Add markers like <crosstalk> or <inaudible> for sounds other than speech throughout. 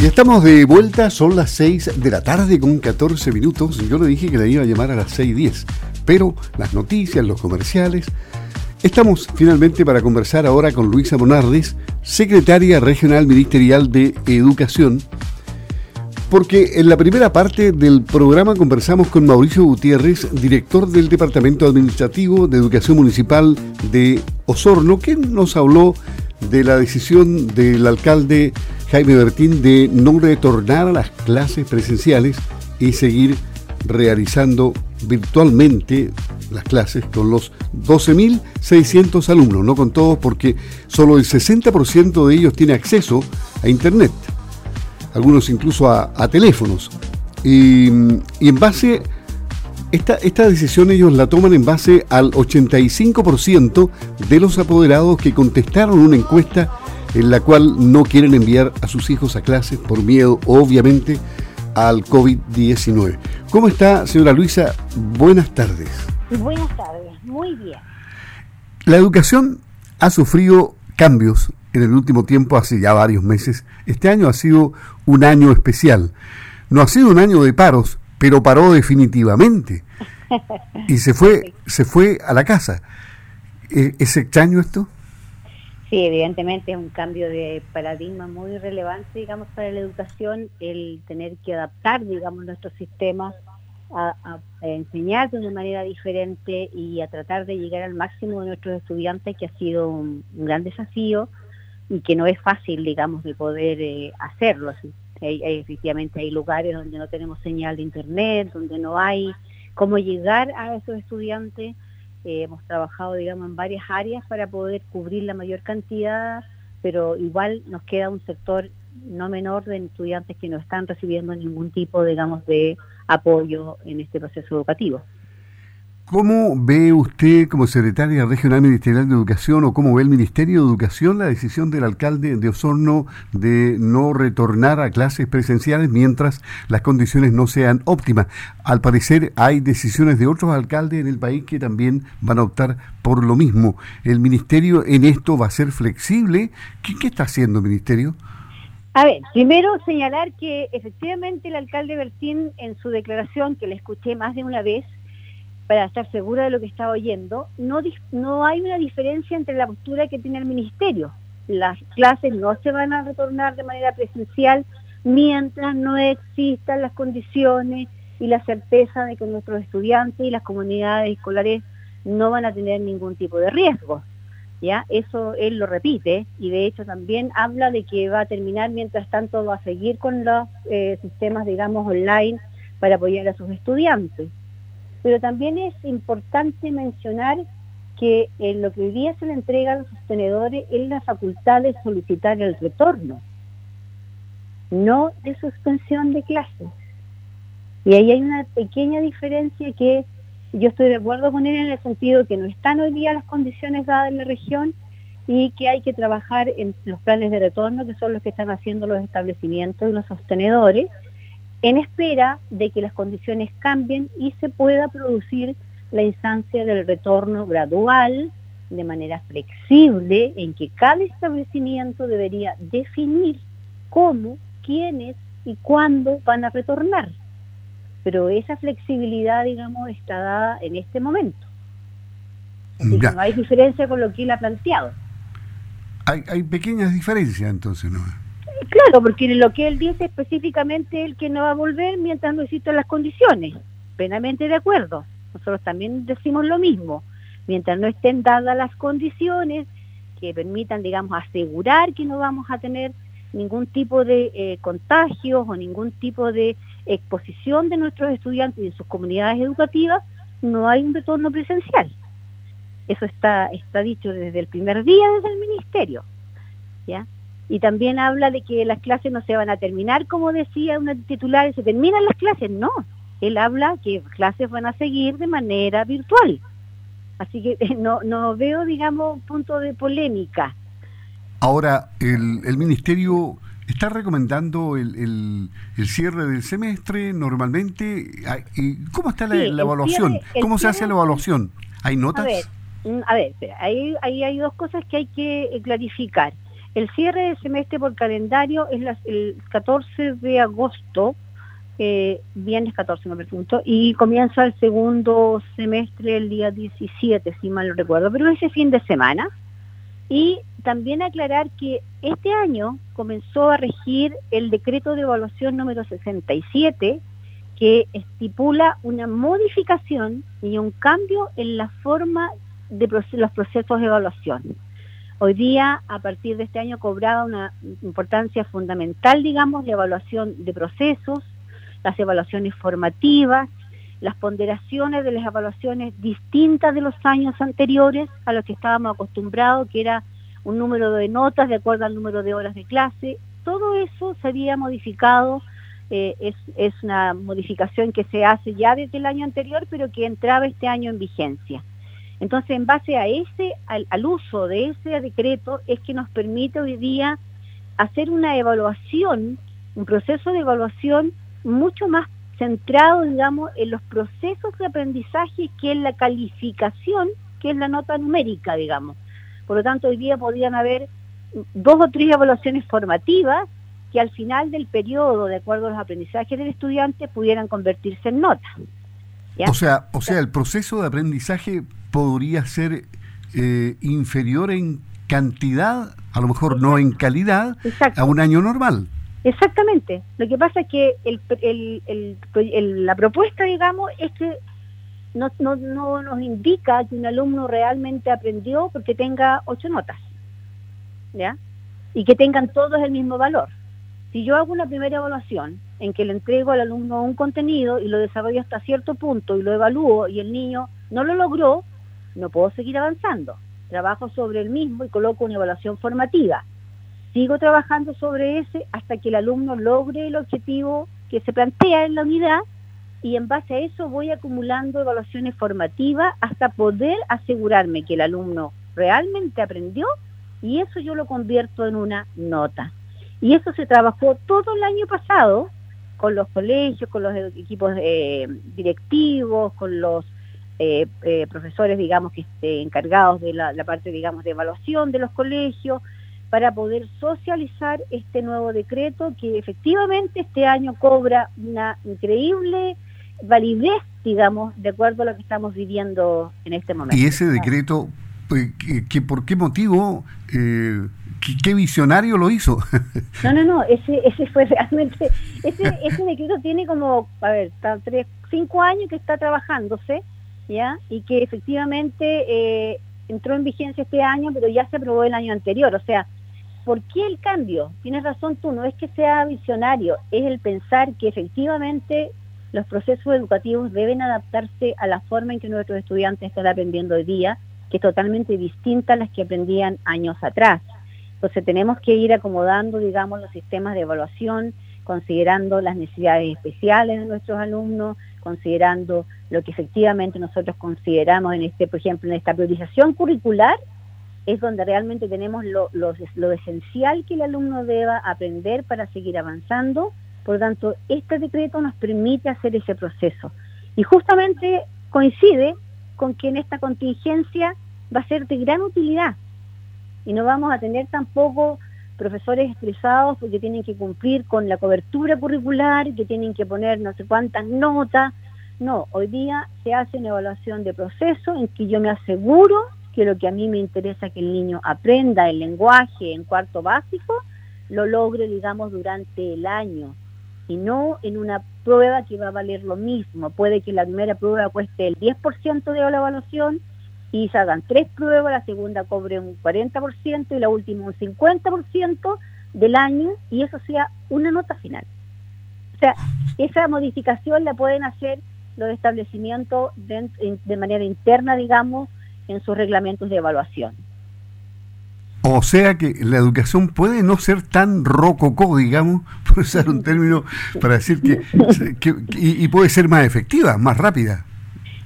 Y estamos de vuelta, son las 6 de la tarde con 14 minutos. Yo le dije que le iba a llamar a las 6.10, pero las noticias, los comerciales. Estamos finalmente para conversar ahora con Luisa Monardes, secretaria regional ministerial de Educación, porque en la primera parte del programa conversamos con Mauricio Gutiérrez, director del Departamento Administrativo de Educación Municipal de Osorno, que nos habló de la decisión del alcalde Jaime Bertín de no retornar a las clases presenciales y seguir realizando virtualmente las clases con los 12.600 alumnos, no con todos porque solo el 60% de ellos tiene acceso a Internet, algunos incluso a, teléfonos. Y, y, en base, esta, esta decisión ellos la toman en base al 85% de los apoderados que contestaron una encuesta en la cual no quieren enviar a sus hijos a clases por miedo, obviamente, al COVID-19. ¿Cómo está, señora Luisa? Buenas tardes. Buenas tardes, muy bien. La educación ha sufrido cambios en el último tiempo, hace ya varios meses. Este año ha sido un año especial. No ha sido un año de paros, pero paró definitivamente. <laughs> Y se fue, se fue a la casa. ¿E-, ¿Es extraño esto? Sí, evidentemente es un cambio de paradigma muy relevante, digamos, para la educación, el tener que adaptar, digamos, nuestros sistemas a, enseñar de una manera diferente y a tratar de llegar al máximo de nuestros estudiantes, que ha sido un, gran desafío y que no es fácil, digamos, de poder eh, hacerlo. efectivamente hay lugares donde no tenemos señal de internet, donde no hay cómo llegar a esos estudiantes eh, hemos trabajado, digamos, en varias áreas para poder cubrir la mayor cantidad, pero igual nos queda un sector no menor de estudiantes que no están recibiendo ningún tipo, digamos, de apoyo en este proceso educativo. ¿Cómo ve usted como secretaria regional ministerial de Educación o cómo ve el Ministerio de Educación la decisión del alcalde de Osorno de no retornar a clases presenciales mientras las condiciones no sean óptimas? Al parecer hay decisiones de otros alcaldes en el país que también van a optar por lo mismo. ¿El Ministerio en esto va a ser flexible? ¿Qué, qué está haciendo el Ministerio? A ver, primero señalar que efectivamente el alcalde Bertín en su declaración, que le escuché más de una vez, para estar segura de lo que está oyendo, no, no hay una diferencia entre la postura que tiene el ministerio. Las clases no se van a retornar de manera presencial mientras no existan las condiciones y la certeza de que nuestros estudiantes y las comunidades escolares no van a tener ningún tipo de riesgo. ¿ya? Eso él lo repite y de hecho también habla de que va a terminar mientras tanto va a seguir con los eh, sistemas, digamos, online para apoyar a sus estudiantes. Pero también es importante mencionar que en lo que hoy día se le entrega a los sostenedores es la facultad de solicitar el retorno, no de suspensión de clases. Y ahí hay una pequeña diferencia que yo estoy de acuerdo con él en el sentido que no están hoy día las condiciones dadas en la región y que hay que trabajar en los planes de retorno, que son los que están haciendo los establecimientos y los sostenedores, en espera de que las condiciones cambien y se pueda producir la instancia del retorno gradual de manera flexible en que cada establecimiento debería definir cómo, quiénes y cuándo van a retornar. Pero esa flexibilidad, digamos, está dada en este momento. no hay diferencia con lo que él ha planteado. Hay, hay pequeñas diferencias entonces, ¿no? Claro, porque lo que él dice específicamente es el que no va a volver mientras no existan las condiciones. Plenamente de acuerdo. Nosotros también decimos lo mismo. Mientras no estén dadas las condiciones que permitan, digamos, asegurar que no vamos a tener ningún tipo de eh, contagios o ningún tipo de exposición de nuestros estudiantes y de sus comunidades educativas, no hay un retorno presencial. Eso está, está dicho desde el primer día desde el ministerio. ¿ya? Y también habla de que las clases no se van a terminar, como decía una titular, se terminan las clases, no, él habla que clases van a seguir de manera virtual. Así que <laughs> no, no veo, digamos, punto de polémica. Ahora, el, el Ministerio está recomendando el, el, cierre del semestre normalmente. ¿Cómo está la, evaluación? ¿Cómo se hace la evaluación? ¿Hay notas? A ver, mm, a ver ahí, ahí hay dos cosas que hay que clarificar El cierre del semestre por calendario es el 14 de agosto, eh, viernes 14 me pregunto, y comienza el segundo semestre el día 17, si mal no recuerdo, pero ese fin de semana. Y también aclarar que este año comenzó a regir el decreto de evaluación número 67, que estipula una modificación y un cambio en la forma de los procesos de evaluación. Hoy día, a partir de este año, cobraba una importancia fundamental, digamos, la evaluación de procesos, las evaluaciones formativas, las ponderaciones de las evaluaciones distintas de los años anteriores a los que estábamos acostumbrados, que era un número de notas de acuerdo al número de horas de clase. Todo eso se había modificado, eh, es, es una modificación que se hace ya desde el año anterior, pero que entraba este año en vigencia. Entonces, en base a ese, al, uso de ese decreto, es que nos permite hoy día hacer una evaluación, un proceso de evaluación mucho más centrado, digamos, en los procesos de aprendizaje que en la calificación, que es la nota numérica, digamos. Por lo tanto, hoy día podrían haber dos o tres evaluaciones formativas que al final del periodo, de acuerdo a los aprendizajes del estudiante, pudieran convertirse en notas. O sea, o sea, el proceso de aprendizaje podría ser eh, inferior en cantidad, a lo mejor no en calidad, a un año normal. Exactamente. Lo que pasa es que el, la propuesta, digamos, es que no, no, no nos indica que un alumno realmente aprendió porque tenga ocho notas, ¿ya? Y que tengan todos el mismo valor. Si yo hago una primera evaluación en que le entrego al alumno un contenido y lo desarrollo hasta cierto punto y lo evalúo y el niño no lo logró, no puedo seguir avanzando. Trabajo sobre el mismo y coloco una evaluación formativa. Sigo trabajando sobre ese hasta que el alumno logre el objetivo que se plantea en la unidad y en base a eso voy acumulando evaluaciones formativas hasta poder asegurarme que el alumno realmente aprendió y eso yo lo convierto en una nota. Y eso se trabajó todo el año pasado con los colegios, con los equipos eh, directivos, con los eh, eh, profesores, digamos, que estén encargados de la, parte, digamos, de evaluación de los colegios, para poder socializar este nuevo decreto que efectivamente este año cobra una increíble validez, digamos, de acuerdo a lo que estamos viviendo en este momento. Y ese decreto, pues, que, ¿por qué motivo? Eh, ¿qué, visionario lo hizo? <laughs> no, no, no, ese, ese fue realmente, ese, ese <laughs> decreto tiene como, a ver, tres, cinco años que está trabajándose, y que efectivamente eh, entró en vigencia este año, pero ya se aprobó el año anterior. O sea, ¿por qué el cambio? Tienes razón tú, no es que sea visionario, es el pensar que efectivamente los procesos educativos deben adaptarse a la forma en que nuestros estudiantes están aprendiendo hoy día, que es totalmente distinta a las que aprendían años atrás. Entonces tenemos que ir acomodando, digamos, los sistemas de evaluación, considerando las necesidades especiales de nuestros alumnos, considerando lo que efectivamente nosotros consideramos en este, por ejemplo, en esta priorización curricular, es donde realmente tenemos lo, esencial que el alumno deba aprender para seguir avanzando. Por lo tanto, este decreto nos permite hacer ese proceso. Y justamente coincide con que en esta contingencia va a ser de gran utilidad. Y no vamos a tener tampoco profesores estresados porque tienen que cumplir con la cobertura curricular, que tienen que poner no sé cuántas notas, no, hoy día se hace una evaluación de proceso en que yo me aseguro que lo que a mí me interesa que el niño aprenda el lenguaje en cuarto básico, lo logre, digamos, durante el año y no en una prueba que va a valer lo mismo. Puede que la primera prueba cueste el 10% de la evaluación y se hagan tres pruebas, la segunda cobre un 40% y la última un 50% del año y eso sea una nota final. O sea, esa modificación la pueden hacer los establecimientos de, manera interna, digamos, en sus reglamentos de evaluación. O sea que la educación puede no ser tan rococó, digamos, <laughs> por usar un término para decir que, <laughs> y, puede ser más efectiva, más rápida,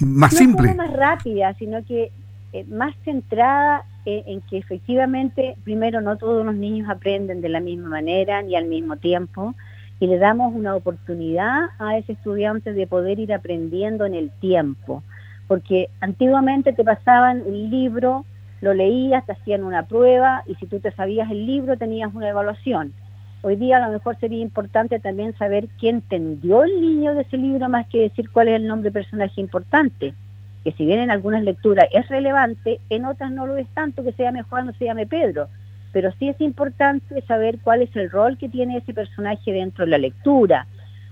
más no simple. No más rápida, sino que eh, más centrada en que efectivamente, primero, no todos los niños aprenden de la misma manera ni al mismo tiempo y le damos una oportunidad a ese estudiante de poder ir aprendiendo en el tiempo. Porque antiguamente te pasaban un libro, lo leías, te hacían una prueba y si tú te sabías el libro tenías una evaluación. Hoy día a lo mejor sería importante también saber quién entendió el niño de ese libro más que decir cuál es el nombre de personaje importante. Que si bien en algunas lecturas es relevante, en otras no lo es tanto que se llame Juan o se llame Pedro. Pero sí es importante saber cuál es el rol que tiene ese personaje dentro de la lectura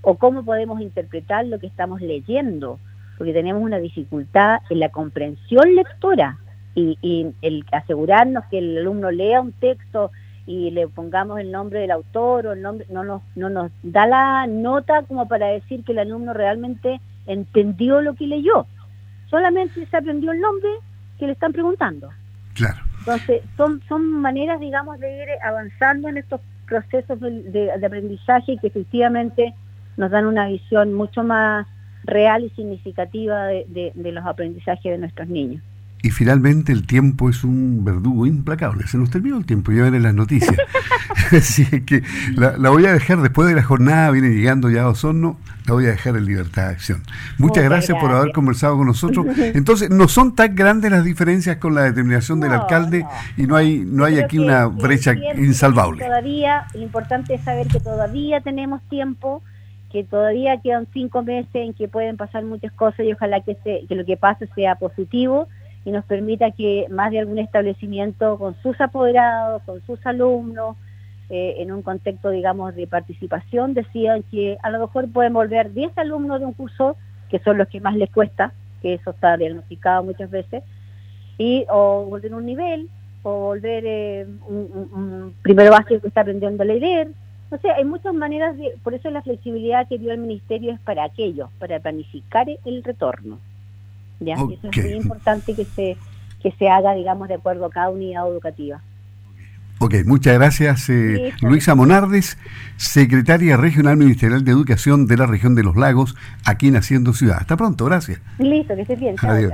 o cómo podemos interpretar lo que estamos leyendo, porque tenemos una dificultad en la comprensión lectora y, el asegurarnos que el alumno lea un texto y le pongamos el nombre del autor o el nombre, no nos, no nos da la nota como para decir que el alumno realmente entendió lo que leyó. Solamente se aprendió el nombre que le están preguntando. Claro. Entonces, son, son maneras, digamos, de ir avanzando en estos procesos de, de aprendizaje que efectivamente nos dan una visión mucho más real y significativa de, los aprendizajes de nuestros niños. Y finalmente el tiempo es un verdugo implacable. Se nos terminó el tiempo, ya en las noticias. <laughs> Así que la, voy a dejar después de la jornada, viene llegando ya a Osorno, la voy a dejar en libertad de acción. Muchas, gracias, por haber conversado con nosotros. <laughs> Entonces, no son tan grandes las diferencias con la determinación del alcalde y no hay no hay aquí una brecha insalvable. Todavía, lo importante es saber que todavía tenemos tiempo que todavía quedan cinco meses en que pueden pasar muchas cosas y ojalá que, se, que lo que pase sea positivo y nos permita que más de algún establecimiento con sus apoderados, con sus alumnos, eh, en un contexto, digamos, de participación, decían que a lo mejor pueden volver 10 alumnos de un curso, que son los que más les cuesta, que eso está diagnosticado muchas veces, y o volver un nivel, o volver eh, un, primero básico que está aprendiendo a leer, o sea, hay muchas maneras, de, por eso la flexibilidad que dio el Ministerio es para aquello, para planificar el retorno. ¿Ya? eso es muy importante que se, que se haga, digamos, de acuerdo a cada unidad educativa. Ok, muchas gracias eh, Luisa Monardes, secretaria regional ministerial de Educación de la región de los lagos, aquí en Haciendo Ciudad. Hasta pronto, gracias. Listo, que estés bien. Chao.